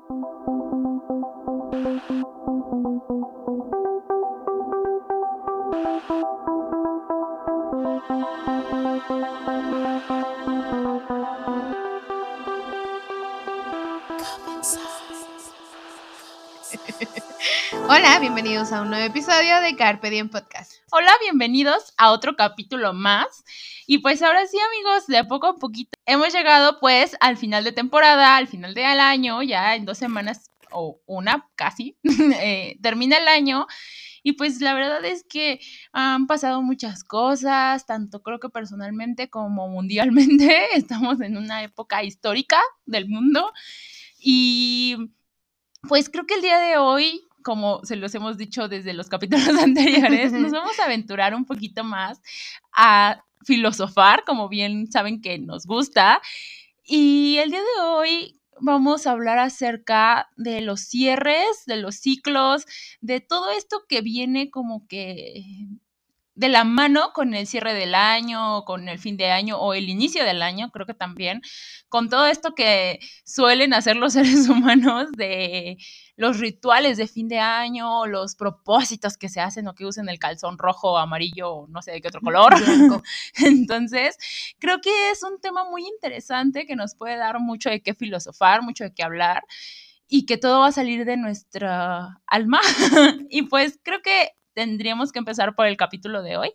Hola, bienvenidos a un nuevo episodio de Carpe Diem Podcast. Hola, bienvenidos a otro capítulo más. Y pues ahora sí, amigos, de poco a poquito hemos llegado pues al final de temporada, al final del año, ya en dos semanas o una casi, eh, termina el año. Y pues la verdad es que han pasado muchas cosas, tanto creo que personalmente como mundialmente. Estamos en una época histórica del mundo. Y pues creo que el día de hoy, como se los hemos dicho desde los capítulos anteriores, nos vamos a aventurar un poquito más a filosofar, como bien saben que nos gusta. Y el día de hoy vamos a hablar acerca de los cierres, de los ciclos, de todo esto que viene como que de la mano con el cierre del año, con el fin de año o el inicio del año, creo que también, con todo esto que suelen hacer los seres humanos de los rituales de fin de año, los propósitos que se hacen o que usen el calzón rojo, amarillo, no sé de qué otro color. Entonces, creo que es un tema muy interesante que nos puede dar mucho de qué filosofar, mucho de qué hablar y que todo va a salir de nuestra alma. y pues creo que tendríamos que empezar por el capítulo de hoy.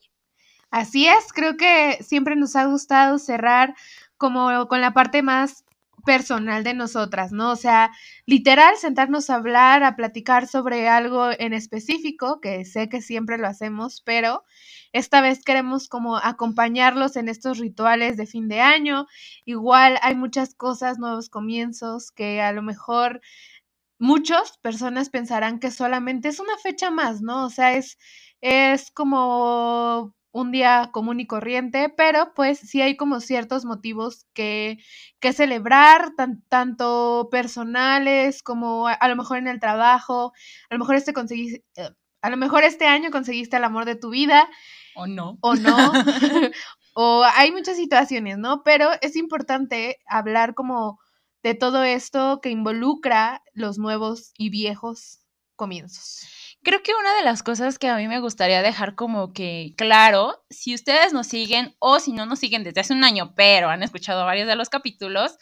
Así es, creo que siempre nos ha gustado cerrar como con la parte más personal de nosotras, ¿no? O sea, literal, sentarnos a hablar, a platicar sobre algo en específico, que sé que siempre lo hacemos, pero esta vez queremos como acompañarlos en estos rituales de fin de año. Igual hay muchas cosas, nuevos comienzos, que a lo mejor muchas personas pensarán que solamente es una fecha más, ¿no? O sea, es, es como un día común y corriente, pero pues sí hay como ciertos motivos que, que celebrar, tanto personales como a, lo mejor en el trabajo, a lo mejor este conseguiste, eh, a lo mejor este año conseguiste el amor de tu vida. O no. O no. o hay muchas situaciones, ¿no? Pero es importante hablar como de todo esto que involucra los nuevos y viejos comienzos. Creo que una de las cosas que a mí me gustaría dejar como que claro, si ustedes nos siguen o si no nos siguen desde hace un año, pero han escuchado varios de los capítulos,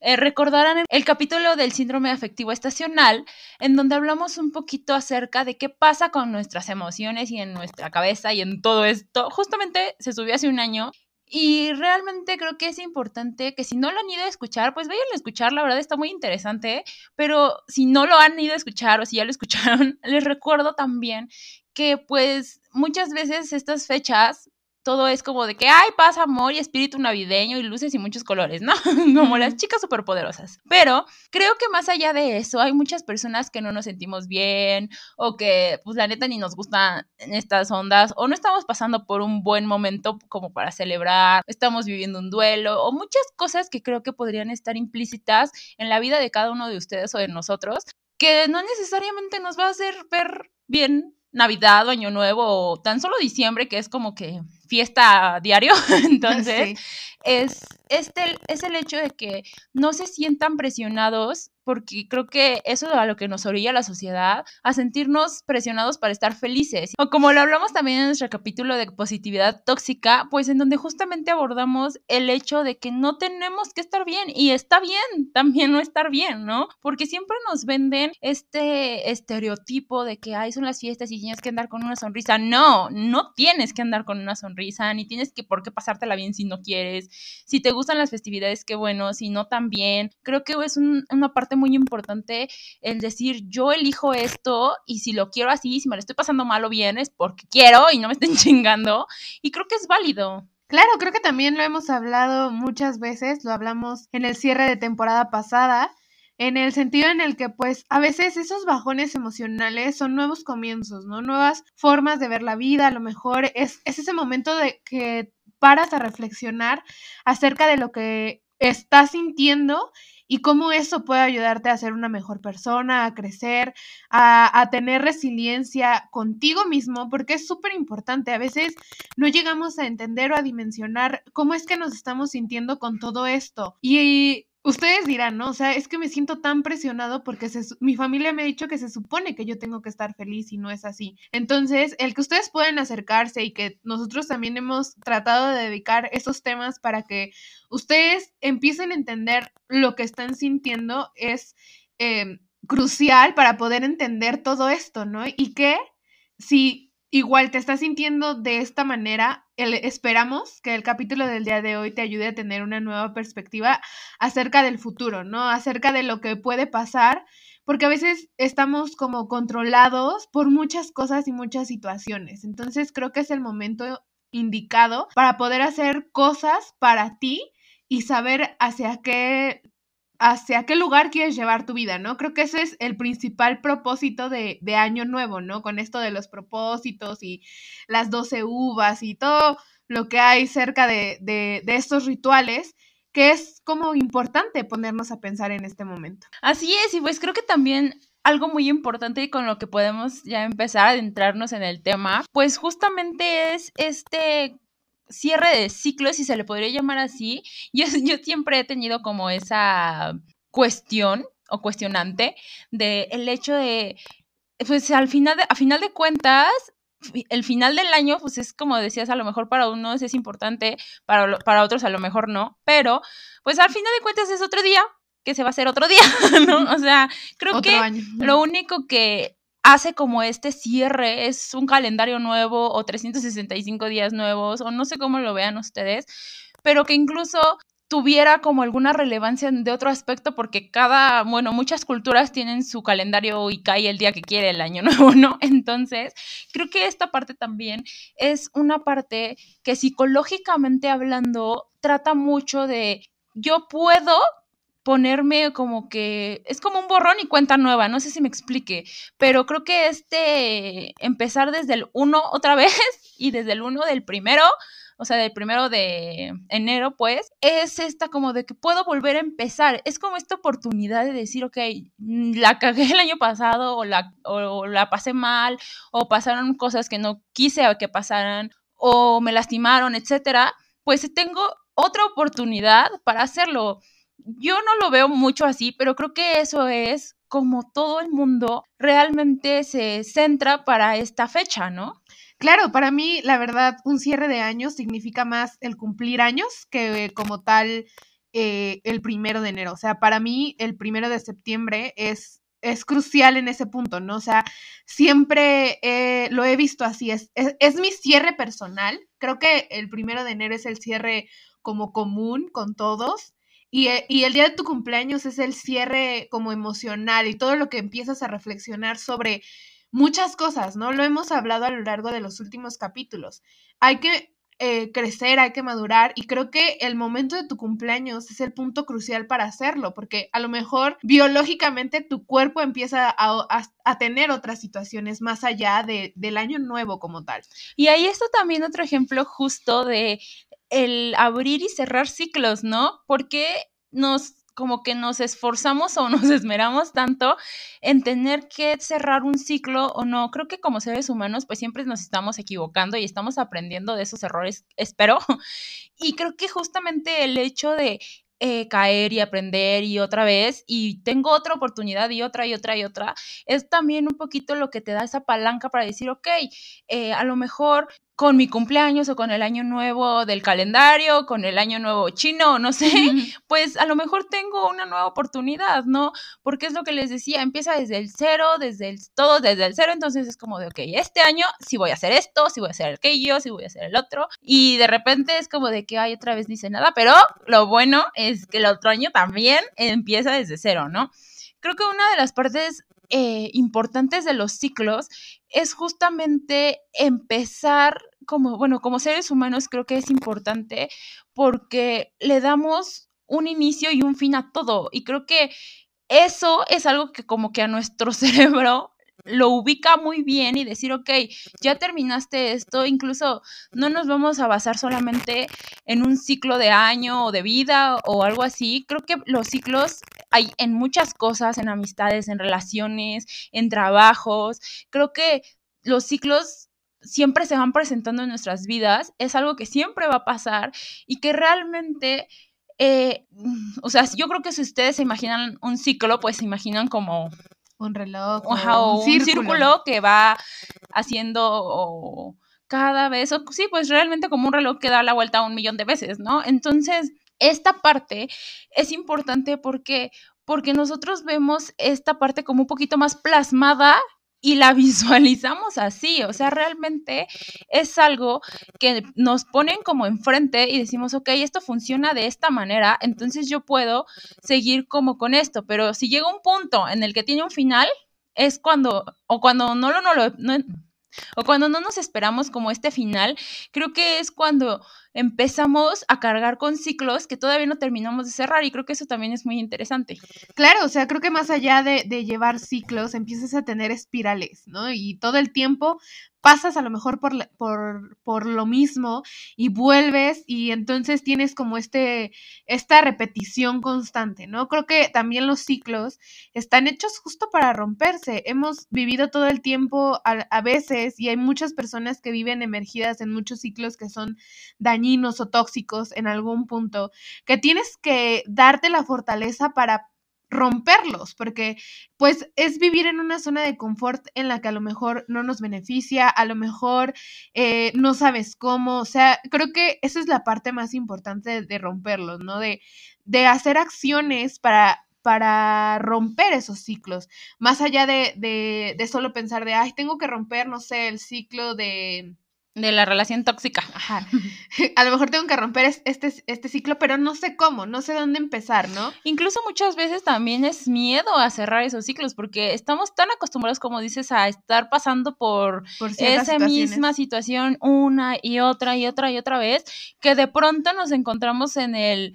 eh, recordarán el capítulo del síndrome afectivo estacional, en donde hablamos un poquito acerca de qué pasa con nuestras emociones y en nuestra cabeza y en todo esto. Justamente se subió hace un año y realmente creo que es importante que si no lo han ido a escuchar, pues vayan a escuchar, la verdad está muy interesante, pero si no lo han ido a escuchar o si ya lo escucharon, les recuerdo también que pues muchas veces estas fechas todo es como de que, ay, paz, amor y espíritu navideño y luces y muchos colores, ¿no? como las chicas superpoderosas. Pero creo que más allá de eso, hay muchas personas que no nos sentimos bien o que, pues, la neta ni nos gustan estas ondas o no estamos pasando por un buen momento como para celebrar, estamos viviendo un duelo o muchas cosas que creo que podrían estar implícitas en la vida de cada uno de ustedes o de nosotros que no necesariamente nos va a hacer ver bien Navidad o Año Nuevo o tan solo diciembre, que es como que fiesta diario. Entonces, es, este, es el hecho de que no se sientan presionados porque creo que eso es a lo que nos orilla la sociedad, a sentirnos presionados para estar felices. O como lo hablamos también en nuestro capítulo de positividad tóxica, pues en donde justamente abordamos el hecho de que no tenemos que estar bien y está bien también no estar bien, ¿no? Porque siempre nos venden este estereotipo de que, ay, son las fiestas y tienes que andar con una sonrisa. No, no tienes que andar con una sonrisa ni tienes que por qué pasártela bien si no quieres. Si te gustan las festividades, qué bueno, si no también. Creo que es una parte muy importante el decir, yo elijo esto y si lo quiero así, si me lo estoy pasando mal o bien, es porque quiero y no me estén chingando. Y creo que es válido. Claro, creo que también lo hemos hablado muchas veces, lo hablamos en el cierre de temporada pasada, en el sentido en el que pues a veces esos bajones emocionales son nuevos comienzos, ¿no? Nuevas formas de ver la vida, a lo mejor es, es ese momento de que paras a reflexionar acerca de lo que estás sintiendo y cómo eso puede ayudarte a ser una mejor persona, a crecer, a, a tener resiliencia contigo mismo, porque es súper importante. A veces no llegamos a entender o a dimensionar cómo es que nos estamos sintiendo con todo esto. Y ustedes dirán, ¿no? O sea, es que me siento tan presionado porque mi familia me ha dicho que se supone que yo tengo que estar feliz y no es así. Entonces, el que ustedes pueden acercarse y que nosotros también hemos tratado de dedicar esos temas para que ustedes empiecen a entender lo que están sintiendo es em, crucial para poder entender todo esto, ¿no? Y que si igual te estás sintiendo de esta manera, esperamos que el capítulo del día de hoy te ayude a tener una nueva perspectiva acerca del futuro, ¿no? Acerca de lo que puede pasar, porque a veces estamos como controlados por muchas cosas y muchas situaciones. Entonces creo que es el momento indicado para poder hacer cosas para ti y saber hacia qué hacia qué lugar quieres llevar tu vida, ¿no? Creo que ese es el principal propósito de, Año Nuevo, ¿no? Con esto de los propósitos y las doce uvas y todo lo que hay cerca de, de, de estos rituales que es como importante ponernos a pensar en este momento. Así es, y pues creo que también algo muy importante y con lo que podemos ya empezar a adentrarnos en el tema, pues justamente es este cierre de ciclo, si se le podría llamar así. Yo, yo siempre he tenido como esa cuestión o cuestionante de el hecho de, pues al final de, a final de cuentas, el final del año, pues es como decías, a lo mejor para unos es importante, para, para otros a lo mejor no, pero pues al final de cuentas es otro día que se va a hacer otro día, ¿no? O sea, creo que lo único que hace como este cierre, es un calendario nuevo o 365 días nuevos o no sé cómo lo vean ustedes, pero que incluso tuviera como alguna relevancia de otro aspecto porque cada, bueno, muchas culturas tienen su calendario y cae el día que quiere el año nuevo, ¿no? Entonces, creo que esta parte también es una parte que psicológicamente hablando trata mucho de yo puedo ponerme como que es como un borrón y cuenta nueva, no sé si me explique, pero creo que este empezar desde el 1 otra vez y desde el 1 del primero, o sea, del primero de enero, pues, es esta como de que puedo volver a empezar, es como esta oportunidad de decir, ok, mm, la cagué el año pasado o la, o la pasé mal o pasaron cosas que no quise que pasaran o me lastimaron, etcétera, pues tengo otra oportunidad para hacerlo yo no lo veo mucho así, pero creo que eso es como todo el mundo realmente se centra para esta fecha, ¿no? Claro, para mí, la verdad, un cierre de años significa más el cumplir años que como tal eh, el primero de enero. O sea, para mí, el primero de septiembre es, es crucial en ese punto, ¿no? O sea, siempre lo he visto así. es, es mi cierre personal. Creo que el primero de enero es el cierre como común con todos eh, y, el día de tu cumpleaños es el cierre como emocional y todo lo que empiezas a reflexionar sobre muchas cosas, ¿no? Lo hemos hablado a lo largo de los últimos capítulos. Hay que eh, crecer, hay que madurar y creo que el momento de tu cumpleaños es el punto crucial para hacerlo, porque a lo mejor biológicamente tu cuerpo empieza a, tener otras situaciones más allá de, del año nuevo como tal. Y ahí está también otro ejemplo justo de el abrir y cerrar ciclos, ¿no? Porque nos como que nos esforzamos o nos esmeramos tanto en tener que cerrar un ciclo o no. Creo que como seres humanos, pues siempre nos estamos equivocando y estamos aprendiendo de esos errores, espero. Y creo que justamente el hecho de eh, caer y aprender y otra vez y tengo otra oportunidad y otra y otra y otra, es también un poquito lo que te da esa palanca para decir, ok, eh, a lo mejor con mi cumpleaños o con el año nuevo del calendario, con el año nuevo chino, no sé, pues a lo mejor tengo una nueva oportunidad, ¿no? Porque es lo que les decía, empieza desde el cero, desde el todo, desde el cero, entonces es como de, ok, este año sí voy a hacer esto, sí voy a hacer aquello, sí voy a hacer el otro, y de repente es como de que, ay, otra vez dice nada, pero lo bueno es que el otro año también empieza desde cero, ¿no? Creo que una de las partes eh, importantes de los ciclos es justamente empezar como, bueno, como seres humanos creo que es importante porque le damos un inicio y un fin a todo. Y creo que eso es algo que como que a nuestro cerebro lo ubica muy bien y decir, ok, ya terminaste esto, incluso no nos vamos a basar solamente en un ciclo de año o de vida o algo así. Creo que los ciclos hay en muchas cosas, en amistades, en relaciones, en trabajos. Creo que los ciclos siempre se van presentando en nuestras vidas, es algo que siempre va a pasar y que realmente eh, o sea, yo creo que si ustedes se imaginan un ciclo, pues se imaginan como un reloj o, un, círculo. que va haciendo cada vez, o, sí, pues realmente como un reloj que da la vuelta un millón de veces, ¿no? Entonces, esta parte es importante porque porque nosotros vemos esta parte como un poquito más plasmada y la visualizamos así, o sea, realmente es algo que nos ponen como enfrente y decimos, ok, esto funciona de esta manera, entonces yo puedo seguir como con esto, pero si llega un punto en el que tiene un final, es cuando, o cuando no lo, no lo, no, o cuando no nos esperamos como este final, creo que es cuando empezamos a cargar con ciclos que todavía no terminamos de cerrar y creo que eso también es muy interesante. Claro, o sea, creo que más allá de, de llevar ciclos, empiezas a tener espirales, ¿no? Y todo el tiempo pasas a lo mejor por, por, por, lo mismo y vuelves y entonces tienes como este, esta repetición constante, ¿no? Creo que también los ciclos están hechos justo para romperse. Hemos vivido todo el tiempo a, a veces y hay muchas personas que viven emergidas en muchos ciclos que son dañinos o tóxicos en algún punto, que tienes que darte la fortaleza para romperlos, porque pues es vivir en una zona de confort en la que a lo mejor no nos beneficia, a lo mejor eh, no sabes cómo, o sea, creo que esa es la parte más importante de, romperlos, ¿no? De, de hacer acciones para para romper esos ciclos, más allá de, de, de solo pensar de, ay, tengo que romper, no sé, el ciclo de, de la relación tóxica. Ajá. A lo mejor tengo que romper este, este ciclo, pero no sé cómo, no sé dónde empezar, ¿no? Incluso muchas veces también es miedo a cerrar esos ciclos, porque estamos tan acostumbrados, como dices, a estar pasando por, esa misma situación una y otra y otra y otra vez, que de pronto nos encontramos en el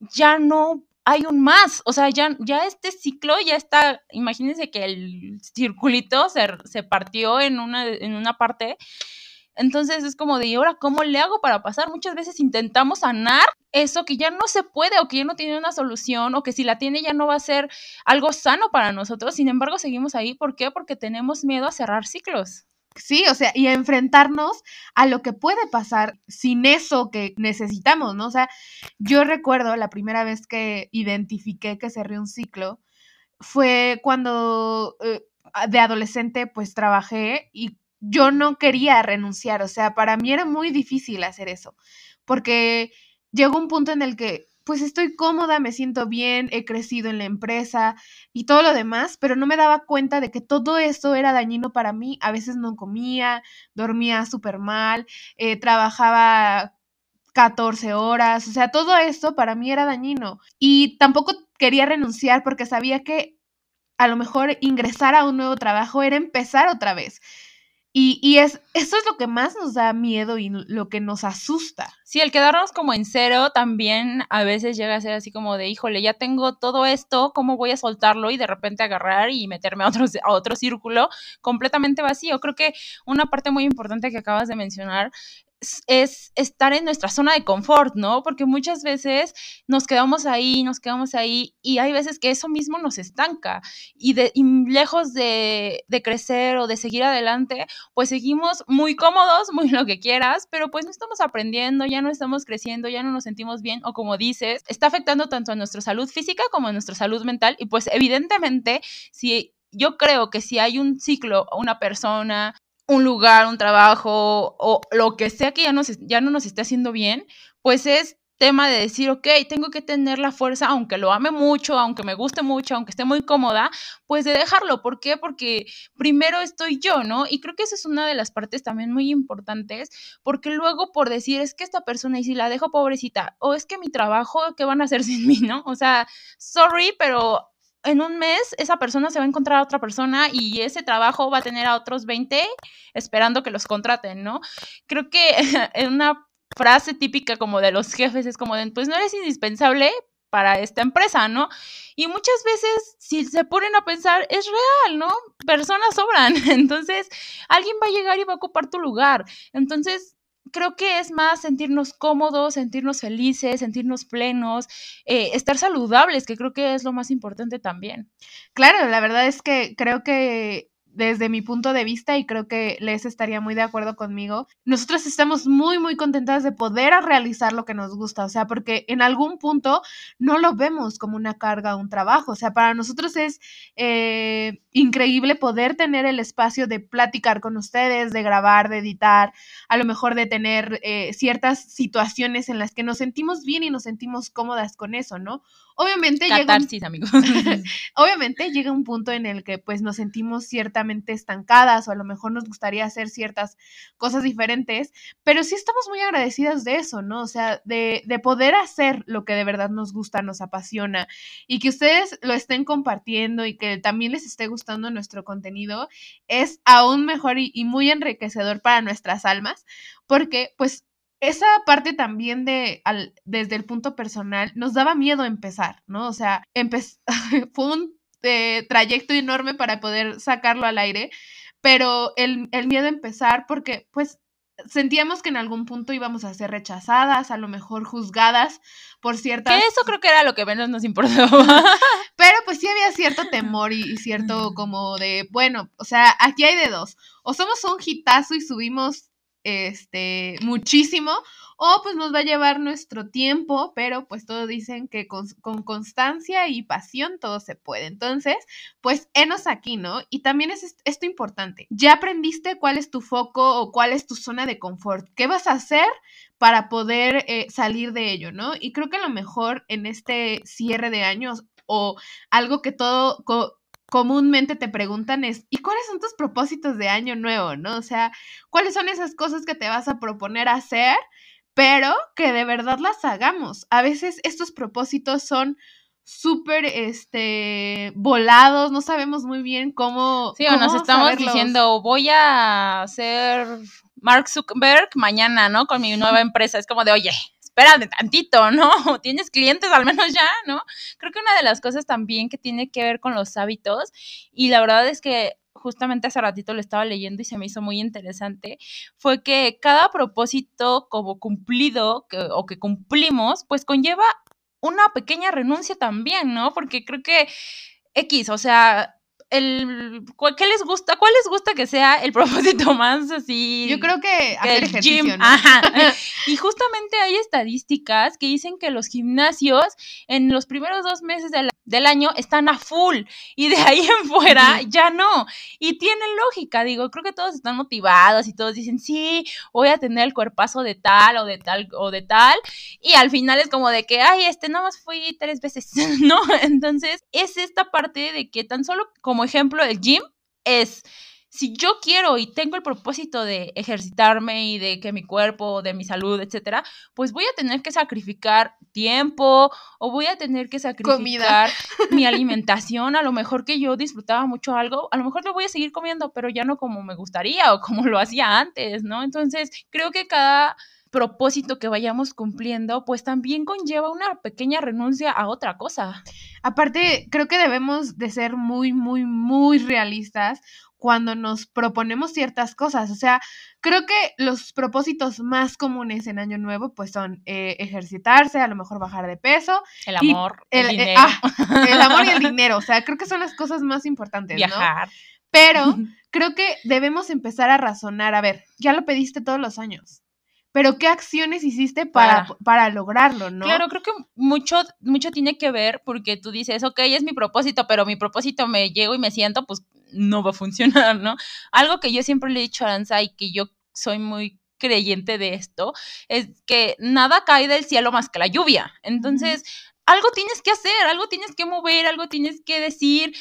ya no hay un más, o sea, ya, ya este ciclo ya está, imagínense que el circulito se, se partió en una, en una parte entonces es como de, ¿y ahora cómo le hago para pasar? Muchas veces intentamos sanar eso que ya no se puede o que ya no tiene una solución o que si la tiene ya no va a ser algo sano para nosotros. Sin embargo, seguimos ahí. ¿Por qué? Porque tenemos miedo a cerrar ciclos. Sí, o sea, y enfrentarnos a lo que puede pasar sin eso que necesitamos, ¿no? O sea, yo recuerdo la primera vez que identifiqué que cerré un ciclo fue cuando eh, de adolescente pues trabajé y yo no quería renunciar, o sea, para mí era muy difícil hacer eso, porque llegó un punto en el que pues estoy cómoda, me siento bien, he crecido en la empresa y todo lo demás, pero no me daba cuenta de que todo eso era dañino para mí. A veces no comía, dormía súper mal, eh, trabajaba 14 horas, o sea, todo eso para mí era dañino. Y tampoco quería renunciar porque sabía que a lo mejor ingresar a un nuevo trabajo era empezar otra vez. Y, es, eso es lo que más nos da miedo y lo que nos asusta. Sí, el quedarnos como en cero también a veces llega a ser así como de, híjole, ya tengo todo esto, ¿cómo voy a soltarlo y de repente agarrar y meterme a otro, a otro círculo completamente vacío? Creo que una parte muy importante que acabas de mencionar es estar en nuestra zona de confort, ¿no? Porque muchas veces nos quedamos ahí, nos quedamos ahí y hay veces que eso mismo nos estanca y, de, lejos de, crecer o de seguir adelante, pues seguimos muy cómodos, muy lo que quieras, pero pues no estamos aprendiendo, ya no estamos creciendo, ya no nos sentimos bien o como dices, está afectando tanto a nuestra salud física como a nuestra salud mental y pues evidentemente si yo creo que si hay un ciclo, una persona, un lugar, un trabajo o lo que sea que ya, ya no nos esté haciendo bien, pues es tema de decir, ok, tengo que tener la fuerza, aunque lo ame mucho, aunque me guste mucho, aunque esté muy cómoda, pues de dejarlo. ¿Por qué? Porque primero estoy yo, ¿no? Y creo que esa es una de las partes también muy importantes, porque luego por decir, es que esta persona, y si la dejo pobrecita, o es que mi trabajo, ¿qué van a hacer sin mí, no? O sea, sorry, pero en un mes esa persona se va a encontrar a otra persona y ese trabajo va a tener a otros 20 esperando que los contraten, ¿no? Creo que una frase típica como de los jefes es como de, pues no eres indispensable para esta empresa, ¿no? Y muchas veces, si se ponen a pensar, es real, ¿no? Personas sobran, entonces alguien va a llegar y va a ocupar tu lugar. Entonces, creo que es más sentirnos cómodos, sentirnos felices, sentirnos plenos, eh, estar saludables, que creo que es lo más importante también. Claro, la verdad es que creo que desde mi punto de vista, y creo que Les estaría muy de acuerdo conmigo, nosotros estamos muy, muy contentas de poder realizar lo que nos gusta, o sea, porque en algún punto no lo vemos como una carga o un trabajo, o sea, para nosotros es eh, increíble poder tener el espacio de platicar con ustedes, de grabar, de editar, a lo mejor de tener eh, ciertas situaciones en las que nos sentimos bien y nos sentimos cómodas con eso, ¿no? Obviamente llega un... amigos. Obviamente llega un punto en el que pues nos sentimos ciertamente estancadas o a lo mejor nos gustaría hacer ciertas cosas diferentes, pero sí estamos muy agradecidas de eso, ¿no? O sea, de, de poder hacer lo que de verdad nos gusta, nos apasiona y que ustedes lo estén compartiendo y que también les esté gustando nuestro contenido es aún mejor y, y muy enriquecedor para nuestras almas porque pues esa parte también de, al, desde el punto personal, nos daba miedo empezar, ¿no? O sea, fue un eh, trayecto enorme para poder sacarlo al aire, pero el, el miedo a empezar, porque pues sentíamos que en algún punto íbamos a ser rechazadas, a lo mejor juzgadas por ciertas... Que eso creo que era lo que menos nos importaba. Pero pues sí había cierto temor y, y, cierto como de, bueno, o sea, aquí hay de dos. O somos un hitazo y subimos este, muchísimo, o pues nos va a llevar nuestro tiempo, pero pues todos dicen que con, con, constancia y pasión todo se puede. Entonces, pues enos aquí, ¿no? Y también es esto importante. Ya aprendiste cuál es tu foco o cuál es tu zona de confort. ¿Qué vas a hacer para poder eh, salir de ello, ¿no? Y creo que lo mejor en este cierre de años o algo que todo, comúnmente te preguntan es, ¿y cuáles son tus propósitos de año nuevo? ¿No? O sea, ¿cuáles son esas cosas que te vas a proponer hacer, pero que de verdad las hagamos? A veces estos propósitos son súper este volados, no sabemos muy bien cómo. Sí, o nos estamos saberlos. diciendo, voy a ser Mark Zuckerberg mañana, ¿no? Con mi nueva empresa. Es como de, oye, espérate tantito, ¿no? Tienes clientes al menos ya, ¿no? Creo que una de las cosas también que tiene que ver con los hábitos, y la verdad es que justamente hace ratito lo estaba leyendo y se me hizo muy interesante, fue que cada propósito como cumplido o que cumplimos, pues conlleva una pequeña renuncia también, ¿no? Porque creo que X, o sea, el ¿qué les gusta? ¿Cuál les gusta que sea el propósito más así? Yo creo que hacer ejercicio, gym. ¿no? Ajá. y justamente hay estadísticas que dicen que los gimnasios en los primeros dos meses del, del año están a full y de ahí en fuera ya no. Y tiene lógica, digo, creo que todos están motivados y todos dicen, sí, voy a tener el cuerpazo de tal o de tal o de tal. Y al final es como de que, ay, este más fui tres veces, ¿no? Entonces es esta parte de que tan solo como ejemplo el gym es si yo quiero y tengo el propósito de ejercitarme y de que mi cuerpo, de mi salud, etcétera, pues voy a tener que sacrificar tiempo o voy a tener que sacrificar Comida. mi alimentación. A lo mejor que yo disfrutaba mucho algo, a lo mejor lo voy a seguir comiendo, pero ya no como me gustaría o como lo hacía antes, ¿no? Entonces, creo que cada propósito que vayamos cumpliendo, pues también conlleva una pequeña renuncia a otra cosa. Aparte, creo que debemos de ser muy, muy, muy realistas cuando nos proponemos ciertas cosas. O sea, creo que los propósitos más comunes en Año Nuevo, pues son eh, ejercitarse, a lo mejor bajar de peso. El amor, el, el eh, dinero. ah, el amor y el dinero. O sea, creo que son las cosas más importantes, Viajar. ¿no? Pero creo que debemos empezar a razonar. A ver, ya lo pediste todos los años. Pero ¿qué acciones hiciste para, Para. para lograrlo, no? Claro, creo que mucho, mucho tiene que ver porque tú dices, ok, es mi propósito, pero mi propósito me llego y me siento, pues no va a funcionar, ¿no? Algo que yo siempre le he dicho a Aranza y que yo soy muy creyente de esto, es que nada cae del cielo más que la lluvia. Entonces, algo tienes que hacer, algo tienes que mover, algo tienes que decir,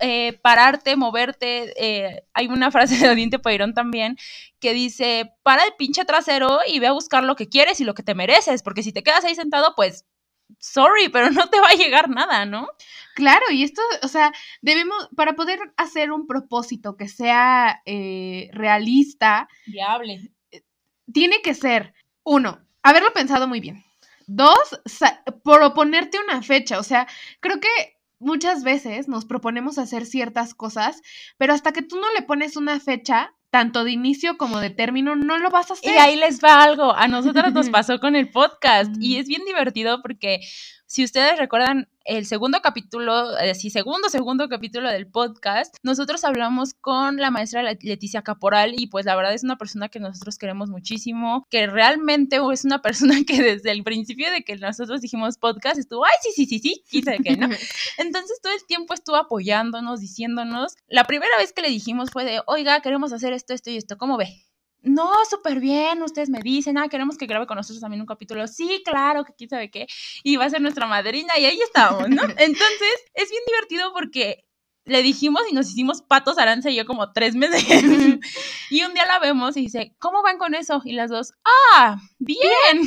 eh, pararte, moverte. Eh, hay una frase de Odín Peirón también que dice, para el pinche trasero y ve a buscar lo que quieres y lo que te mereces, porque si te quedas ahí sentado, pues, sorry, pero no te va a llegar nada, ¿no? Claro, y esto, o sea, debemos, para poder hacer un propósito que sea eh, realista, Viable. tiene que ser, uno, haberlo pensado muy bien. Dos, proponerte una fecha. O sea, creo que muchas veces nos proponemos hacer ciertas cosas, pero hasta que tú no le pones una fecha, tanto de inicio como de término, no lo vas a Y hacer. ahí les va algo. A nosotros nos pasó con el podcast y es bien divertido porque si ustedes recuerdan el segundo capítulo, eh, sí, segundo, segundo capítulo del podcast, nosotros hablamos con la maestra Leticia Caporal y pues la verdad es una persona que nosotros queremos muchísimo, que realmente es una persona que desde el principio de que nosotros dijimos podcast estuvo, ay, sí, sí, sí, sí, quise que no. Entonces todo el tiempo estuvo apoyándonos, diciéndonos. La primera vez que le dijimos fue de, oiga, queremos hacer esto, esto y esto, ¿cómo ve? No, súper bien, ustedes me dicen, ah, queremos que grabe con nosotros también un capítulo, sí, claro, que quién sabe qué, y va a ser nuestra madrina, y ahí estamos, ¿no? Entonces, es bien divertido porque le dijimos y nos hicimos patos Aranza y yo como tres meses. y un día la vemos y dice, ¿cómo van con eso? Y las dos, ah, bien.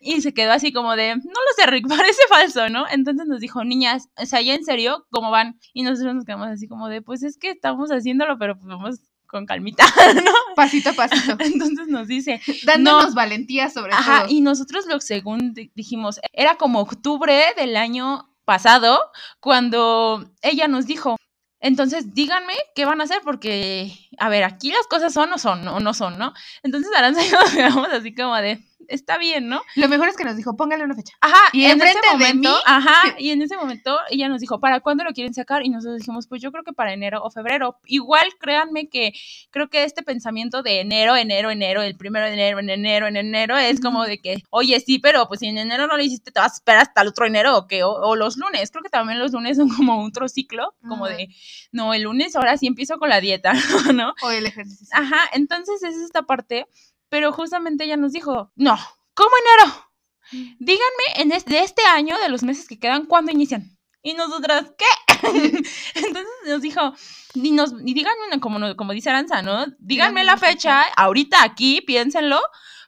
y se quedó así como de, no lo sé, Rick, parece falso, ¿no? Entonces nos dijo, niñas, o sea, ¿ya en serio? ¿Cómo van? Y nosotros nos quedamos así como de, pues es que estamos haciéndolo, pero pues vamos con calmita, ¿no? Pasito a pasito. Entonces nos dice. Dándonos valentía sobre ajá, Y nosotros lo según dijimos, era como octubre del año pasado cuando ella nos dijo, entonces díganme qué van a hacer porque, a ver, aquí las cosas son o son, o no son, ¿no? Entonces Aranza y yo nos quedamos así como de, está bien, ¿no? Lo mejor es que nos dijo, póngale una fecha. Ajá, y en ese momento, ajá, y en ese momento ella nos dijo, ¿para cuándo lo quieren sacar? Y nosotros dijimos, pues yo creo que para enero o febrero. Igual, créanme que creo que este pensamiento de enero, enero, enero, el primero de enero, en enero, en enero, es como de que, oye, sí, pero pues si en enero no lo hiciste, te vas a esperar hasta el otro enero o qué, o, los lunes. Creo que también los lunes son como otro ciclo, como de, no, el lunes ahora sí empiezo con la dieta, ¿no? O el ejercicio. Ajá, entonces es esta parte pero justamente ella nos dijo, no, ¿cómo enero? Díganme en de este año, de los meses que quedan, ¿cuándo inician? Y nosotras, ¿qué? Entonces nos dijo, y, nos, y díganme, como, como dice Aranza, ¿no? Díganme la fecha, ahorita aquí, piénsenlo,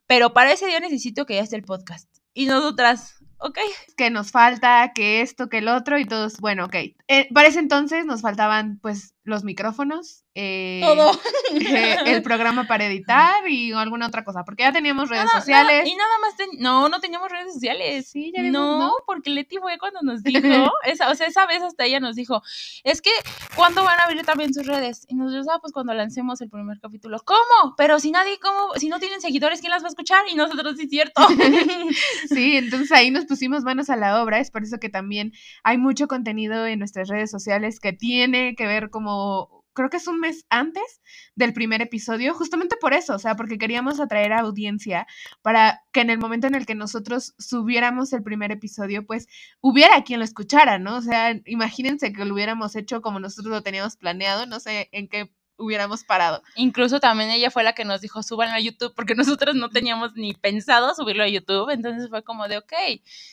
pero para ese día necesito que ya esté el podcast. Y nosotras, ok. Que nos falta, que esto, que el otro, y todos, bueno, ok. Eh, para ese entonces nos faltaban, pues, los micrófonos, eh, todo. Eh, el programa para editar y alguna otra cosa, porque ya teníamos redes sociales. y nada más, no, no teníamos redes sociales. Sí, ya no, no, porque Leti fue cuando nos dijo, esa, o sea, esa vez hasta ella nos dijo, es que, ¿cuándo van a abrir también sus redes? Y nosotros, ah, pues cuando lancemos el primer capítulo. ¿Cómo? Pero si nadie, ¿cómo? Si no tienen seguidores, ¿quién las va a escuchar? Y nosotros, sí, cierto. sí, entonces ahí nos pusimos manos a la obra, es por eso que también hay mucho contenido en nuestras redes sociales que tiene que ver como creo que es un mes antes del primer episodio, justamente por eso, o sea, porque queríamos atraer a audiencia para que en el momento en el que nosotros subiéramos el primer episodio, pues hubiera quien lo escuchara, ¿no? O sea, imagínense que lo hubiéramos hecho como nosotros lo teníamos planeado, no sé en qué hubiéramos parado. Incluso también ella fue la que nos dijo, súbanlo a YouTube, porque nosotros no teníamos ni pensado subirlo a YouTube, entonces fue como de, ok,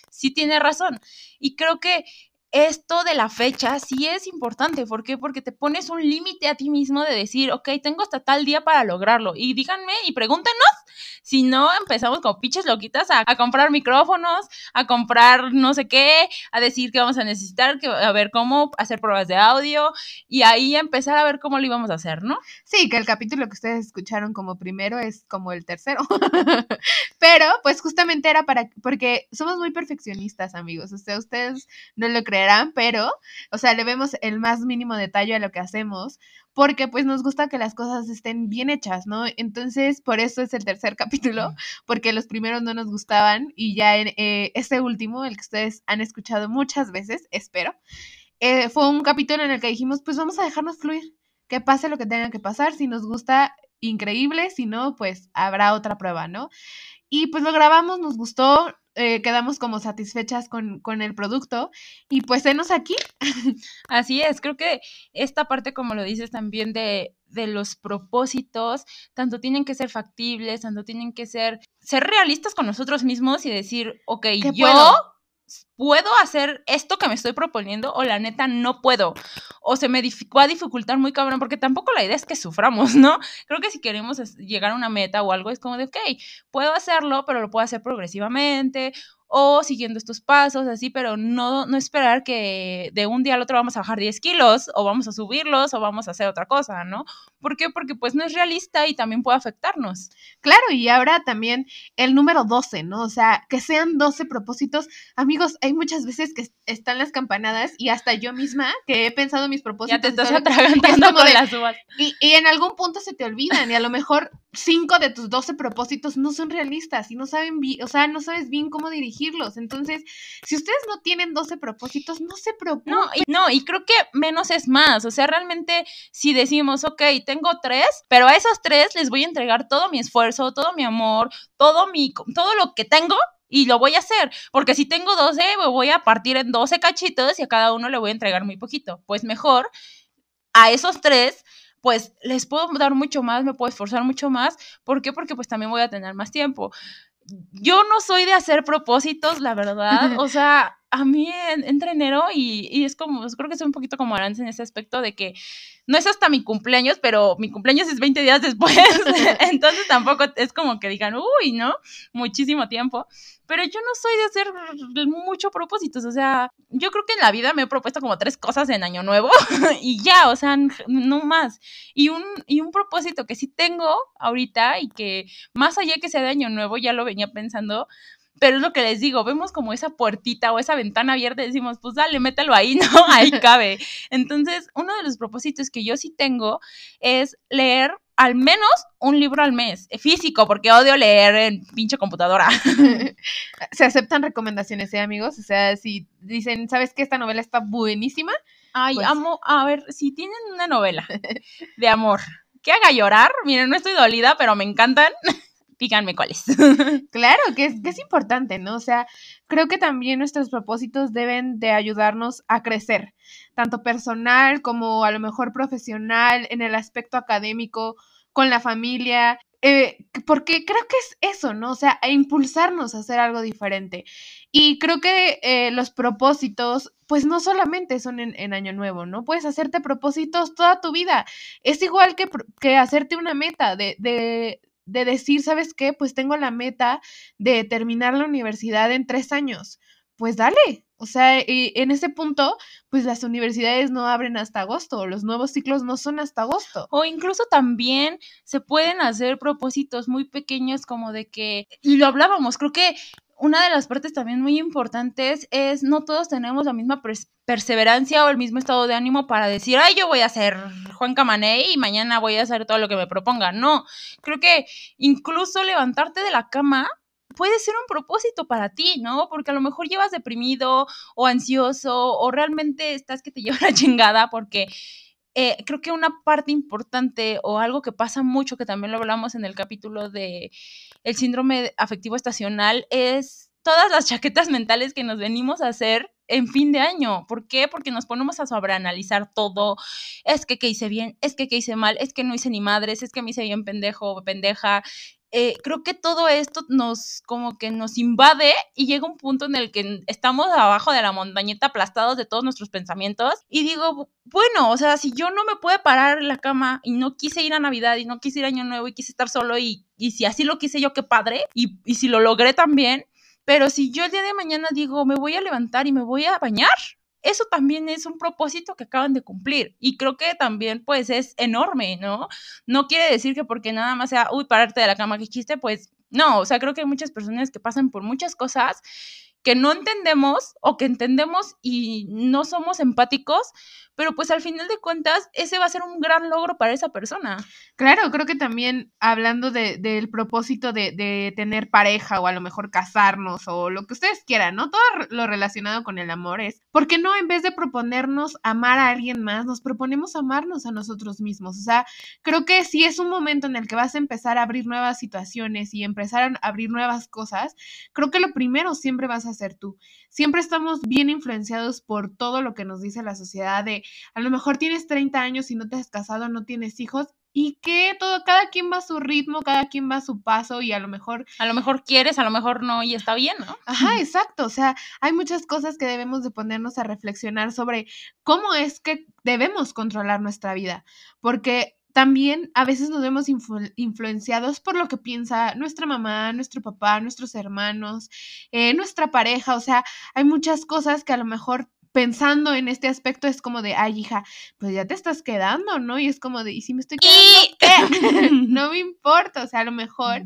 sí tiene razón. Y creo que esto de la fecha sí es importante. ¿Por qué? Porque te pones un límite a ti mismo de decir, ok, tengo hasta tal día para lograrlo. Y díganme y pregúntenos si no empezamos como pinches loquitas a, comprar micrófonos, a comprar no sé qué, a decir que vamos a necesitar, que, a ver cómo hacer pruebas de audio y ahí empezar a ver cómo lo íbamos a hacer, ¿no? Sí, que el capítulo que ustedes escucharon como primero es como el tercero. Pero pues justamente era para, porque somos muy perfeccionistas, amigos. O sea, ustedes no lo creen pero, o sea, le vemos el más mínimo detalle a lo que hacemos, porque pues nos gusta que las cosas estén bien hechas, ¿no? Entonces, por eso es el tercer capítulo, porque los primeros no nos gustaban y ya en eh, este último, el que ustedes han escuchado muchas veces, espero, eh, fue un capítulo en el que dijimos, pues vamos a dejarnos fluir, que pase lo que tenga que pasar, si nos gusta, increíble, si no, pues habrá otra prueba, ¿no? Y pues lo grabamos, nos gustó, eh, quedamos como satisfechas con, con, el producto y pues denos aquí. Así es, creo que esta parte, como lo dices también, de, de los propósitos, tanto tienen que ser factibles, tanto tienen que ser, ser realistas con nosotros mismos y decir, ok, yo puedo hacer esto que me estoy proponiendo o la neta no puedo. O se me va a dificultar muy cabrón porque tampoco la idea es que suframos, ¿no? Creo que si queremos llegar a una meta o algo es como de, ok, puedo hacerlo, pero lo puedo hacer progresivamente o siguiendo estos pasos, así, pero no, no esperar que de un día al otro vamos a bajar 10 kilos o vamos a subirlos o vamos a hacer otra cosa, ¿no? ¿Por qué? Porque pues no es realista y también puede afectarnos. Claro, y ahora también el número 12, ¿no? O sea, que sean 12 propósitos. Amigos, hay muchas veces que están las campanadas y hasta yo misma que he pensado mis propósitos. Ya te estás atragantando con las uvas. Y, y en algún punto se te olvidan y a lo mejor cinco de tus 12 propósitos no son realistas y no saben o sea, no sabes bien cómo dirigirlos. Entonces, si ustedes no tienen 12 propósitos, no se preocupen. No, y, no, y creo que menos es más. O sea, realmente si decimos, ok, tengo tres, pero a esos tres les voy a entregar todo mi esfuerzo, todo mi amor, todo mi, todo lo que tengo y lo voy a hacer, porque si tengo 12, me voy a partir en 12 cachitos y a cada uno le voy a entregar muy poquito. Pues mejor a esos tres pues les puedo dar mucho más, me puedo esforzar mucho más. ¿Por qué? Porque pues también voy a tener más tiempo. Yo no soy de hacer propósitos, la verdad. O sea, a mí entra enero y, es como, creo que soy un poquito como Arance en ese aspecto de que no es hasta mi cumpleaños, pero mi cumpleaños es 20 días después, entonces tampoco es como que digan, uy, ¿no? Muchísimo tiempo, pero yo no soy de hacer mucho propósitos, o sea, yo creo que en la vida me he propuesto como tres cosas en año nuevo y ya, o sea, no más. Y un, y un propósito que sí tengo ahorita y que más allá que sea de año nuevo, ya lo venía pensando, pero es lo que les digo, vemos como esa puertita o esa ventana abierta y decimos, pues dale, mételo ahí, ¿no? Ahí cabe. Entonces, uno de los propósitos que yo sí tengo es leer al menos un libro al mes, eh, físico, porque odio leer en pinche computadora. Se aceptan recomendaciones, ¿eh, amigos? O sea, si dicen, ¿sabes qué? Esta novela está buenísima. Ay, pues amo, a ver, si tienen una novela de amor que haga llorar, miren, no estoy dolida, pero me encantan díganme cuáles. claro, que es, que es importante, ¿no? O sea, creo que también nuestros propósitos deben de ayudarnos a crecer, tanto personal como a lo mejor profesional, en el aspecto académico, con la familia, eh, porque creo que es eso, ¿no? O sea, a impulsarnos a hacer algo diferente. Y creo que eh, los propósitos, pues no solamente son en, Año Nuevo, ¿no? Puedes hacerte propósitos toda tu vida. Es igual que, que hacerte una meta de, de decir, ¿sabes qué? Pues tengo la meta de terminar la universidad en tres años. Pues dale. O sea, en ese punto, pues las universidades no abren hasta agosto, los nuevos ciclos no son hasta agosto. O incluso también se pueden hacer propósitos muy pequeños como de que, y lo hablábamos, creo que una de las partes también muy importantes es no todos tenemos la misma perseverancia o el mismo estado de ánimo para decir, ay, yo voy a ser Juan Camané y mañana voy a hacer todo lo que me proponga. No, creo que incluso levantarte de la cama puede ser un propósito para ti, ¿no? Porque a lo mejor llevas deprimido o ansioso o realmente estás que te lleva la chingada porque... Eh, creo que una parte importante o algo que pasa mucho, que también lo hablamos en el capítulo de el síndrome afectivo estacional es todas las chaquetas mentales que nos venimos a hacer en fin de año. ¿Por qué? Porque nos ponemos a sobreanalizar todo. Es que que hice bien, es que que hice mal, es que no hice ni madres, es que me hice bien pendejo o pendeja. Eh, creo que todo esto nos como que nos invade y llega un punto en el que estamos abajo de la montañeta aplastados de todos nuestros pensamientos y digo, bueno, o sea, si yo no me puedo parar en la cama y no quise ir a Navidad y no quise ir a Año Nuevo y quise estar solo y, y si así lo quise yo, qué padre, y, y si lo logré también, pero si yo el día de mañana digo, me voy a levantar y me voy a bañar, eso también es un propósito que acaban de cumplir y creo que también pues es enorme, ¿no? No quiere decir que porque nada más sea, uy, pararte de la cama que chiste, pues no, o sea, creo que hay muchas personas que pasan por muchas cosas que no entendemos o que entendemos y no somos empáticos, pero pues al final de cuentas ese va a ser un gran logro para esa persona. Claro, creo que también hablando de, del propósito de, de, tener pareja o a lo mejor casarnos o lo que ustedes quieran, ¿no? Todo lo relacionado con el amor es, ¿por qué no en vez de proponernos amar a alguien más, nos proponemos amarnos a nosotros mismos? O sea, creo que si es un momento en el que vas a empezar a abrir nuevas situaciones y empezar a abrir nuevas cosas, creo que lo primero siempre vas a ser tú. Siempre estamos bien influenciados por todo lo que nos dice la sociedad de a lo mejor tienes 30 años y no te has casado, no tienes hijos y que todo, cada quien va a su ritmo, cada quien va a su paso y a lo mejor... A lo mejor quieres, a lo mejor no y está bien, ¿no? Ajá, exacto. O sea, hay muchas cosas que debemos de ponernos a reflexionar sobre cómo es que debemos controlar nuestra vida, porque también a veces nos vemos influenciados por lo que piensa nuestra mamá, nuestro papá, nuestros hermanos, eh, nuestra pareja. O sea, hay muchas cosas que a lo mejor pensando en este aspecto es como de, ay, hija, pues ya te estás quedando, ¿no? Y es como de, ¿y si me estoy quedando? ¿qué? no me importa, o sea, a lo mejor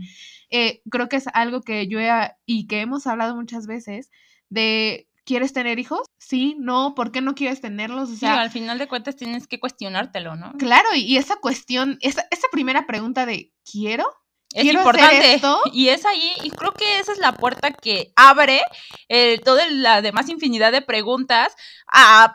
eh, creo que es algo que yo he, y que hemos hablado muchas veces de ¿Quieres tener hijos? Sí, no, ¿por qué no quieres tenerlos? O sea, al final de cuentas tienes que cuestionártelo, ¿no? Claro, y, esa cuestión, esa, esa primera pregunta de ¿quiero? Es importante. Y es ahí, y creo que esa es la puerta que abre eh, toda la demás infinidad de preguntas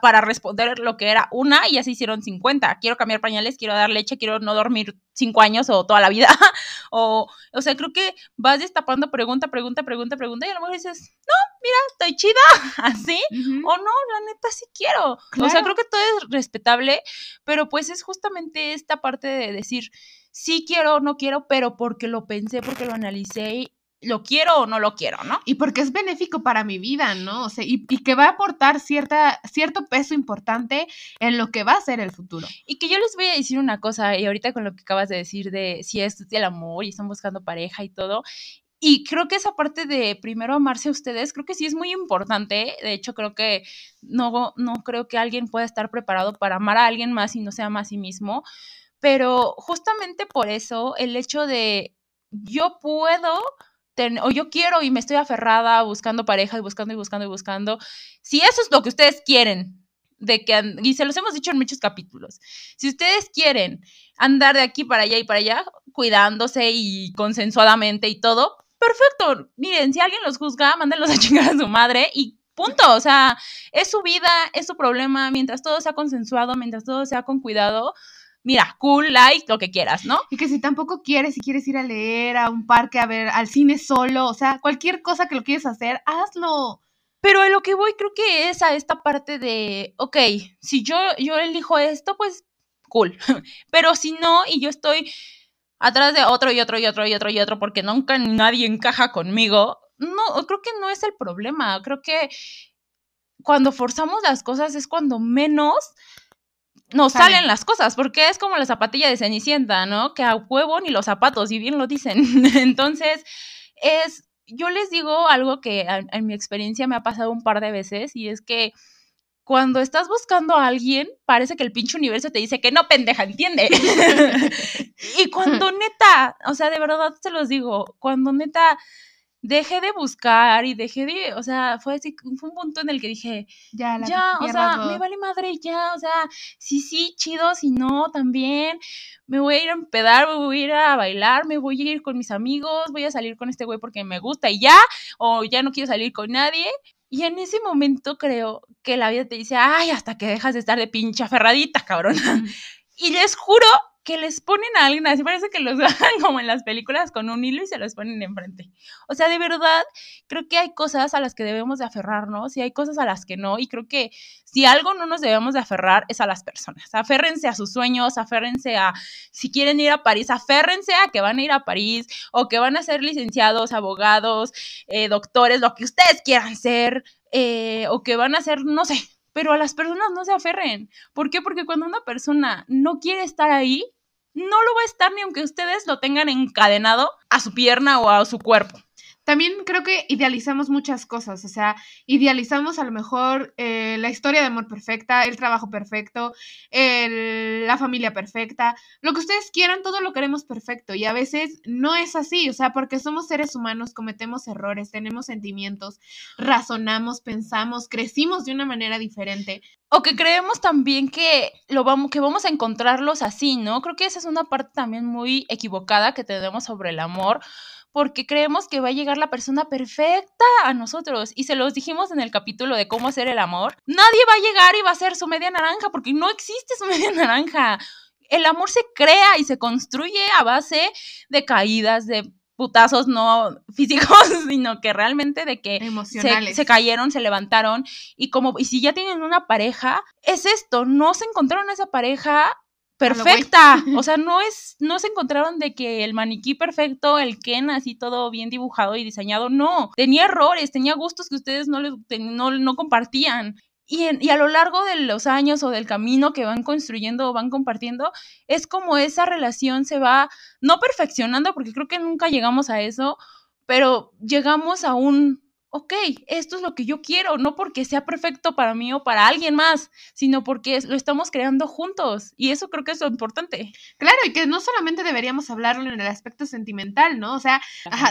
para responder lo que era una y así hicieron 50. Quiero cambiar pañales, quiero dar leche, quiero no dormir cinco años o toda la vida. o, o sea, creo que vas destapando pregunta, pregunta, pregunta, pregunta y a lo mejor dices, no, mira, estoy chida, así. O no, la neta sí quiero. O sea, creo que todo es respetable, pero pues es justamente esta parte de decir, sí quiero no quiero, pero porque lo pensé, porque lo analicé y lo quiero o no lo quiero, ¿no? Y porque es benéfico para mi vida, ¿no? O sea, y, que va a aportar cierta, cierto peso importante en lo que va a ser el futuro. Y que yo les voy a decir una cosa, y ahorita con lo que acabas de decir de si es el amor y están buscando pareja y todo, y creo que esa parte de primero amarse a ustedes, creo que sí es muy importante. De hecho, creo que no, no creo que alguien pueda estar preparado para amar a alguien más y no se ama a sí mismo. Pero justamente por eso, el hecho de yo puedo o yo quiero y me estoy aferrada buscando pareja buscando y buscando y buscando, si eso es lo que ustedes quieren, de que, y se los hemos dicho en muchos capítulos, si ustedes quieren andar de aquí para allá y para allá, cuidándose y consensuadamente y todo, perfecto. Miren, si alguien los juzga, mándenlos a chingar a su madre y punto. O sea, es su vida, es su problema, mientras todo sea consensuado, mientras todo sea con cuidado, mira, cool, like, lo que quieras, ¿no? Y que si tampoco quieres, si quieres ir a leer, a un parque, a ver, al cine solo, o sea, cualquier cosa que lo quieres hacer, hazlo. Pero a lo que voy creo que es a esta parte de, ok, si yo, yo elijo esto, pues cool. Pero si no, y yo estoy atrás de otro y otro y otro y otro y otro porque nunca nadie encaja conmigo, no, creo que no es el problema. Creo que cuando forzamos las cosas es cuando menos nos salen. las cosas, porque es como la zapatilla de Cenicienta, ¿no? Que a huevo ni los zapatos, y bien lo dicen. Entonces, es, yo les digo algo que en mi experiencia me ha pasado un par de veces, y es que cuando estás buscando a alguien, parece que el pinche universo te dice que no, pendeja, entiende. y cuando neta, o sea, de verdad te los digo, cuando neta dejé de buscar y dejé de, o sea, fue así, fue un punto en el que dije, ya, ya, o sea, me vale madre ya, o sea, sí, sí, chido, si no, también, me voy a ir a empedar, me voy a ir a bailar, me voy a ir con mis amigos, voy a salir con este güey porque me gusta y ya, o ya no quiero salir con nadie. Y en ese momento creo que la vida te dice, ay, hasta que dejas de estar de pincha ferradita, cabrón. y les juro que les ponen a alguien así, parece que los hagan como en las películas con un hilo y se los ponen enfrente. O sea, de verdad, creo que hay cosas a las que debemos de aferrarnos y hay cosas a las que no. Y creo que si algo no nos debemos de aferrar es a las personas. Aférrense a sus sueños, aférrense a, si quieren ir a París, aférrense a que van a ir a París o que van a ser licenciados, abogados, eh, doctores, lo que ustedes quieran ser, eh, o que van a ser, no sé, pero a las personas no se aferren. ¿Por qué? Porque cuando una persona no quiere estar ahí, no lo va a estar ni aunque ustedes lo tengan encadenado a su pierna o a su cuerpo también creo que idealizamos muchas cosas, o sea, idealizamos a lo mejor eh, la historia de amor perfecta, el trabajo perfecto, la familia perfecta, lo que ustedes quieran, todo lo queremos perfecto y a veces no es así, o sea, porque somos seres humanos, cometemos errores, tenemos sentimientos, razonamos, pensamos, crecimos de una manera diferente. O que creemos también que lo vamos, que vamos a encontrarlos así, ¿no? Creo que esa es una parte también muy equivocada que tenemos sobre el amor porque creemos que va a llegar la persona perfecta a nosotros. Y se los dijimos en el capítulo de cómo hacer el amor. Nadie va a llegar y va a ser su media naranja, porque no existe su media naranja. El amor se crea y se construye a base de caídas, de putazos no físicos, sino que realmente de que se, se, cayeron, se levantaron y como y si ya tienen una pareja, es esto, no se encontraron esa pareja perfecta. O sea, no es, no se encontraron de que el maniquí perfecto, el Ken así todo bien dibujado y diseñado, no. Tenía errores, tenía gustos que ustedes no, les, no, no compartían. Y, y, a lo largo de los años o del camino que van construyendo o van compartiendo, es como esa relación se va, no perfeccionando, porque creo que nunca llegamos a eso, pero llegamos a un ok, esto es lo que yo quiero, no porque sea perfecto para mí o para alguien más, sino porque lo estamos creando juntos. Y eso creo que es lo importante. Claro, y que no solamente deberíamos hablarlo en el aspecto sentimental, ¿no? O sea,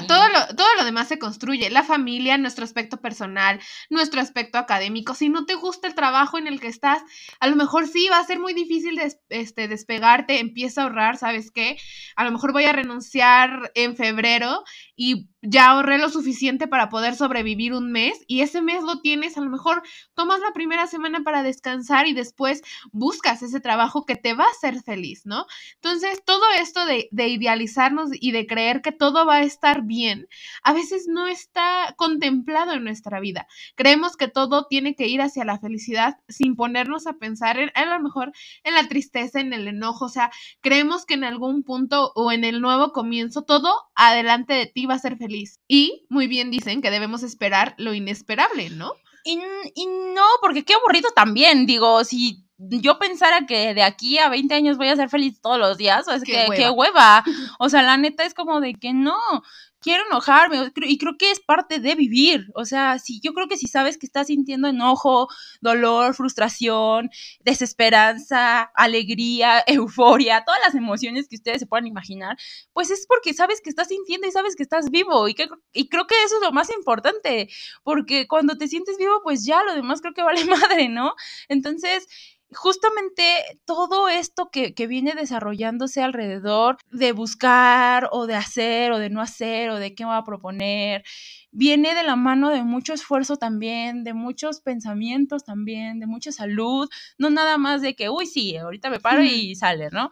todo, lo, todo lo demás se construye, la familia, nuestro aspecto personal, nuestro aspecto académico. Si no te gusta el trabajo en el que estás, a lo mejor sí va a ser muy difícil este, despegarte, empieza a ahorrar, ¿sabes qué? A lo mejor voy a renunciar en febrero y ya ahorré lo suficiente para poder sobrevivir un mes y ese mes lo tienes, a lo mejor tomas la primera semana para descansar y después buscas ese trabajo que te va a hacer feliz, ¿no? Entonces, todo esto de, de idealizarnos y de creer que todo va a estar bien, a veces no está contemplado en nuestra vida. Creemos que todo tiene que ir hacia la felicidad sin ponernos a pensar en, a lo mejor en la tristeza, en el enojo, o sea, creemos que en algún punto o en el nuevo comienzo todo adelante de ti va a ser feliz. Y muy bien dicen que debemos esperar lo inesperable, ¿no? Y, no, porque qué aburrido también, digo, si yo pensara que de aquí a 20 años voy a ser feliz todos los días, o es que qué hueva. O sea, la neta es como de que no, quiero enojarme y creo que es parte de vivir. O sea, si yo creo que si sabes que estás sintiendo enojo, dolor, frustración, desesperanza, alegría, euforia, todas las emociones que ustedes se puedan imaginar, pues es porque sabes que estás sintiendo y sabes que estás vivo y, que, y creo que eso es lo más importante, porque cuando te sientes vivo, pues ya lo demás creo que vale madre, ¿no? Entonces, justamente todo esto que, que, viene desarrollándose alrededor de buscar o de hacer o de no hacer o de qué va a proponer viene de la mano de mucho esfuerzo también, de muchos pensamientos también, de mucha salud, no nada más de que, uy, sí, ahorita me paro y sale, ¿no?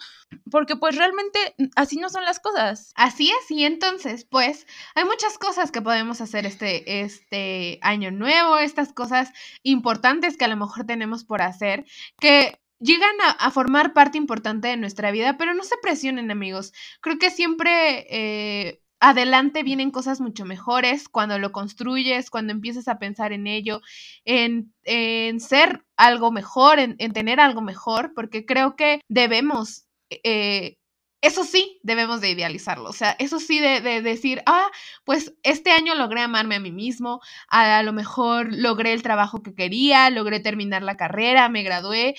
Porque pues realmente así no son las cosas. Así es, y entonces, pues, hay muchas cosas que podemos hacer este, este año nuevo, estas cosas importantes que a lo mejor tenemos por hacer, que llegan a, formar parte importante de nuestra vida, pero no se presionen amigos. Creo que siempre eh, adelante vienen cosas mucho mejores cuando lo construyes, cuando empiezas a pensar en ello, en, en ser algo mejor, en, en, tener algo mejor, porque creo que debemos, eh, eso sí, debemos de idealizarlo, o sea, eso sí de, de, decir, ah, pues este año logré amarme a mí mismo, a lo mejor logré el trabajo que quería, logré terminar la carrera, me gradué,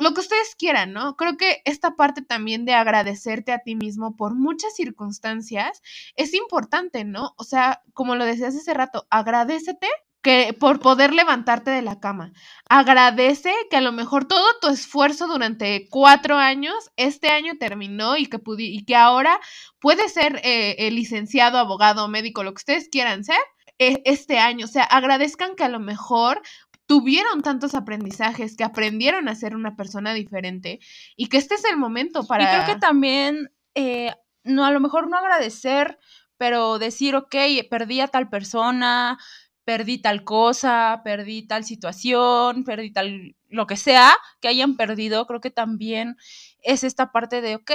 lo que ustedes quieran, ¿no? Creo que esta parte también de agradecerte a ti mismo por muchas circunstancias es importante, ¿no? O sea, como lo decías hace rato, agradecete que por poder levantarte de la cama. Agradece que a lo mejor todo tu esfuerzo durante cuatro años, este año terminó y que, y que ahora puedes ser eh, licenciado, abogado, médico, lo que ustedes quieran ser e, este año. O sea, agradezcan que a lo mejor tuvieron tantos aprendizajes, que aprendieron a ser una persona diferente y que este es el momento para... Y creo que también, eh, no, a lo mejor no agradecer, pero decir, ok, perdí a tal persona, perdí tal cosa, perdí tal situación, perdí tal, lo que sea que hayan perdido, creo que también es esta parte de, ok,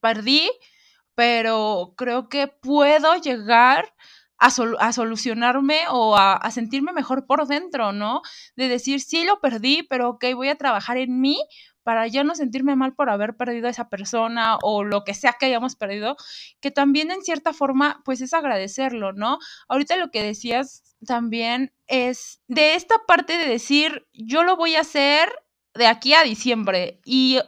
perdí, pero creo que puedo llegar a, solucionarme o a, sentirme mejor por dentro, ¿no? De decir, sí lo perdí, pero ok, voy a trabajar en mí para ya no sentirme mal por haber perdido a esa persona o lo que sea que hayamos perdido, que también en cierta forma, pues es agradecerlo, ¿no? Ahorita lo que decías también es de esta parte de decir, yo lo voy a hacer de aquí a diciembre y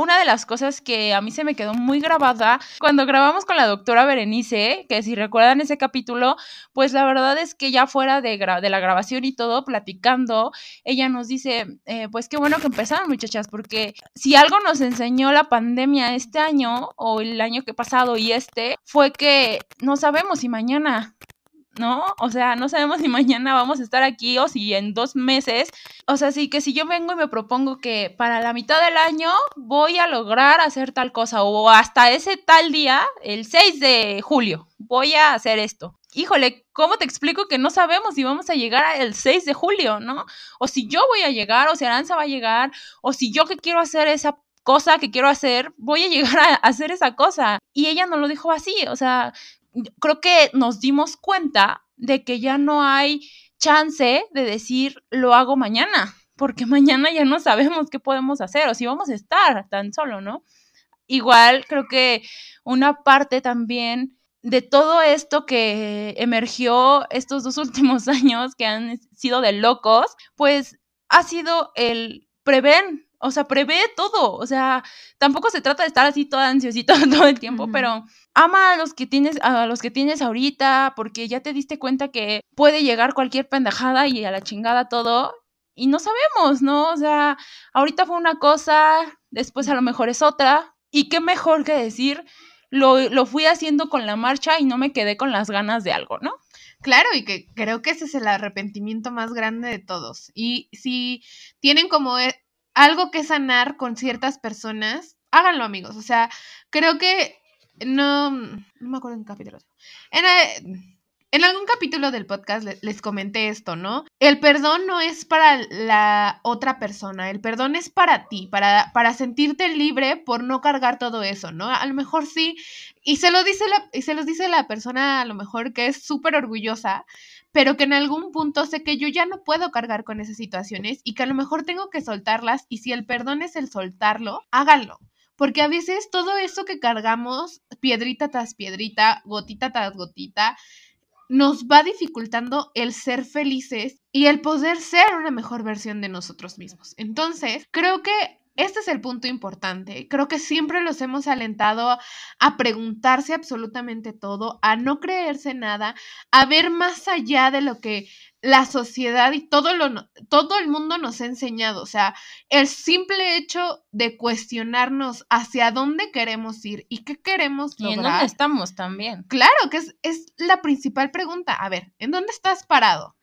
una de las cosas que a mí se me quedó muy grabada cuando grabamos con la doctora Berenice, que si recuerdan ese capítulo, pues la verdad es que ya fuera de, la grabación y todo, platicando, ella nos dice, eh, pues qué bueno que empezaron muchachas, porque si algo nos enseñó la pandemia este año o el año que pasado y este, fue que no sabemos si mañana ¿no? O sea, no sabemos si mañana vamos a estar aquí o si en dos meses. O sea, sí que si yo vengo y me propongo que para la mitad del año voy a lograr hacer tal cosa o hasta ese tal día, el 6 de julio, voy a hacer esto. Híjole, ¿cómo te explico que no sabemos si vamos a llegar el 6 de julio, ¿no? O si yo voy a llegar, o si Aranza va a llegar, o si yo que quiero hacer esa cosa que quiero hacer, voy a llegar a hacer esa cosa. Y ella no lo dijo así, o sea, creo que nos dimos cuenta de que ya no hay chance de decir lo hago mañana, porque mañana ya no sabemos qué podemos hacer o si vamos a estar tan solo, ¿no? Igual creo que una parte también de todo esto que emergió estos dos últimos años que han sido de locos, pues ha sido el prever, o sea, prevé todo, o sea, tampoco se trata de estar así toda ansiosita todo el tiempo, pero ama a los que tienes a los que tienes ahorita porque ya te diste cuenta que puede llegar cualquier pendejada y a la chingada todo y no sabemos, ¿no? O sea, ahorita fue una cosa, después a lo mejor es otra y qué mejor que decir lo, lo fui haciendo con la marcha y no me quedé con las ganas de algo, ¿no? Claro, y que creo que ese es el arrepentimiento más grande de todos. Y si tienen como e, algo que sanar con ciertas personas, háganlo, amigos. O sea, creo que no, no me acuerdo en qué capítulo. En, eh, en algún capítulo del podcast les comenté esto, ¿no? El perdón no es para la otra persona, el perdón es para ti, para, para sentirte libre por no cargar todo eso, ¿no? A lo mejor sí, y se lo dice la, y se los dice la persona a lo mejor que es súper orgullosa, pero que en algún punto sé que yo ya no puedo cargar con esas situaciones y que a lo mejor tengo que soltarlas y si el perdón es el soltarlo, háganlo. Porque a veces todo eso que cargamos, piedrita tras piedrita, gotita tras gotita, nos va dificultando el ser felices y el poder ser una mejor versión de nosotros mismos. Entonces, creo que este es el punto importante. Creo que siempre los hemos alentado a preguntarse absolutamente todo, a no creerse nada, a ver más allá de lo que la sociedad y todo, lo, todo el mundo nos ha enseñado. O sea, el simple hecho de cuestionarnos hacia dónde queremos ir y qué queremos lograr. Y en dónde estamos también. Claro, que es, es la principal pregunta. A ver, ¿en dónde estás parado?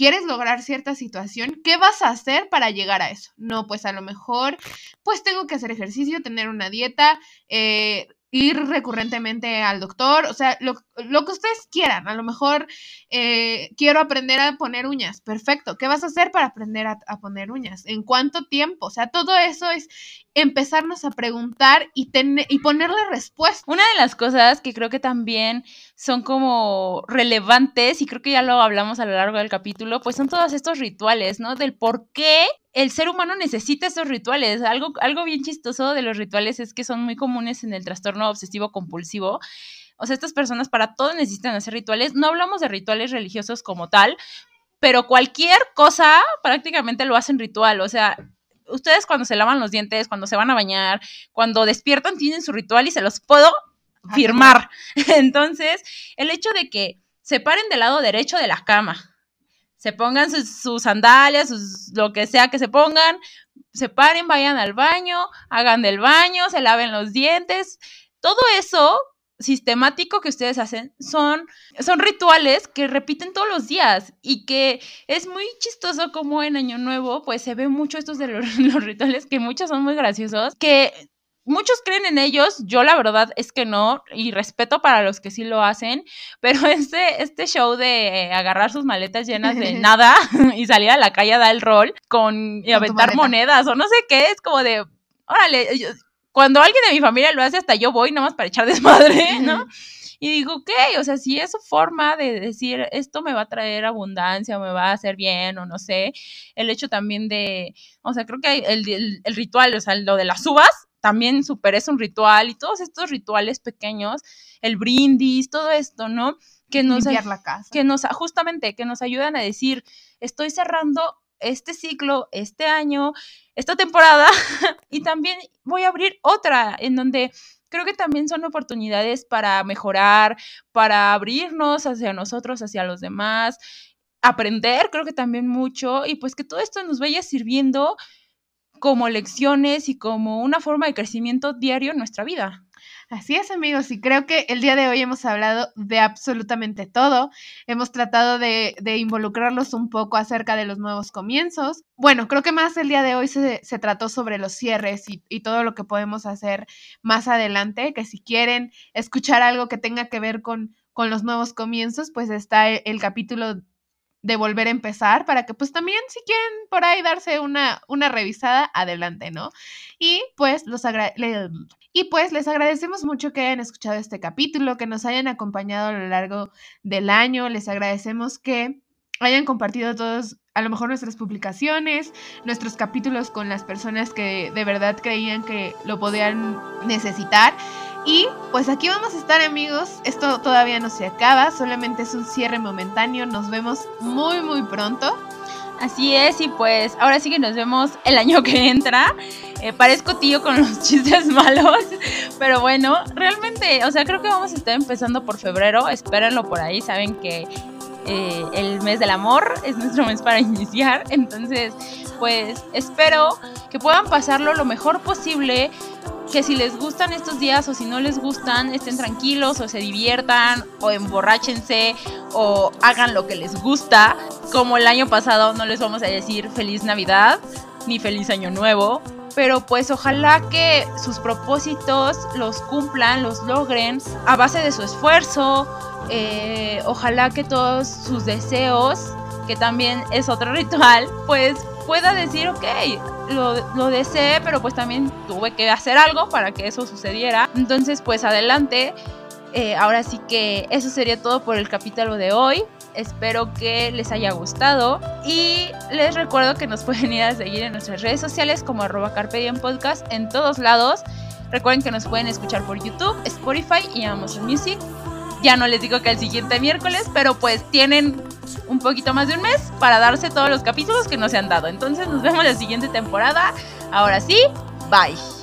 ¿Quieres lograr cierta situación? ¿Qué vas a hacer para llegar a eso? No, pues a lo mejor, pues tengo que hacer ejercicio, tener una dieta, eh, ir recurrentemente al doctor, o sea, lo, que ustedes quieran. A lo mejor eh, quiero aprender a poner uñas. Perfecto. ¿Qué vas a hacer para aprender a, poner uñas? ¿En cuánto tiempo? O sea, todo eso es empezarnos a preguntar y, y ponerle respuesta. Una de las cosas que creo que también son como relevantes, y creo que ya lo hablamos a lo largo del capítulo, pues son todos estos rituales, ¿no? Del por qué el ser humano necesita esos rituales. Algo, algo bien chistoso de los rituales es que son muy comunes en el trastorno obsesivo compulsivo. O sea, estas personas para todo necesitan hacer rituales. No hablamos de rituales religiosos como tal, pero cualquier cosa prácticamente lo hacen ritual. O sea, ustedes cuando se lavan los dientes, cuando se van a bañar, cuando despiertan, tienen su ritual y se los puedo firmar. Entonces, el hecho de que se paren del lado derecho de la cama, se pongan sus, sandalias, sus, lo que sea que se pongan, se paren, vayan al baño, hagan del baño, se laven los dientes. Todo eso sistemático que ustedes hacen son, son rituales que repiten todos los días y que es muy chistoso como en Año Nuevo pues se ve mucho estos de los, los rituales que muchos son muy graciosos que muchos creen en ellos, yo la verdad es que no, y respeto para los que sí lo hacen, pero este, este show de agarrar sus maletas llenas de nada y salir a la calle a dar el rol con, y aventar monedas o no sé qué, es como de, órale, cuando alguien de mi familia lo hace, hasta yo voy nomás para echar desmadre, ¿no? Y digo, ok, o sea, si es su forma de decir esto me va a traer abundancia o me va a hacer bien o no sé, el hecho también de, o sea, creo que el, el ritual, o sea, lo de las uvas, también super es un ritual y todos estos rituales pequeños, el brindis, todo esto, ¿no? Que nos, Limpiar la casa. Que nos, justamente, que nos ayudan a decir, estoy cerrando este ciclo, este año, esta temporada, y también voy a abrir otra en donde creo que también son oportunidades para mejorar, para abrirnos hacia nosotros, hacia los demás, aprender, creo que también mucho, y pues que todo esto nos vaya sirviendo como lecciones y como una forma de crecimiento diario en nuestra vida. Así es, amigos, y creo que el día de hoy hemos hablado de absolutamente todo. Hemos tratado de, involucrarlos un poco acerca de los nuevos comienzos. Bueno, creo que más el día de hoy se, trató sobre los cierres y, y, todo lo que podemos hacer más adelante, que si quieren escuchar algo que tenga que ver con, con los nuevos comienzos, pues está el capítulo de volver a empezar para que pues también si quieren por ahí darse una, una revisada, adelante, ¿no? Y pues los y pues les agradecemos mucho que hayan escuchado este capítulo, que nos hayan acompañado a lo largo del año, les agradecemos que hayan compartido todos a lo mejor nuestras publicaciones, nuestros capítulos con las personas que de verdad creían que lo podían necesitar. Y pues aquí vamos a estar amigos, esto todavía no se acaba, solamente es un cierre momentáneo, nos vemos muy muy pronto. Así es, y pues ahora sí que nos vemos el año que entra. Eh, parezco tío con los chistes malos, pero bueno, realmente, o sea, creo que vamos a estar empezando por febrero, espérenlo por ahí, saben que eh, el mes del amor es nuestro mes para iniciar, entonces, pues espero que puedan pasarlo lo mejor posible, que si les gustan estos días o si no les gustan, estén tranquilos o se diviertan o emborráchense o hagan lo que les gusta. Como el año pasado no les vamos a decir feliz Navidad ni feliz Año Nuevo, pero pues ojalá que sus propósitos los cumplan, los logren a base de su esfuerzo, eh, ojalá que todos sus deseos, que también es otro ritual, pues pueda decir, ok, lo, lo deseé, pero pues también tuve que hacer algo para que eso sucediera. Entonces, pues adelante. Eh, ahora sí que eso sería todo por el capítulo de hoy. Espero que les haya gustado y les recuerdo que nos pueden ir a seguir en nuestras redes sociales como arroba Carpe Podcast en todos lados. Recuerden que nos pueden escuchar por YouTube, Spotify y Amazon Music. Ya no les digo que el siguiente miércoles, pero pues tienen un poquito más de un mes para darse todos los capítulos que no se han dado. Entonces nos vemos la siguiente temporada. Ahora sí, bye.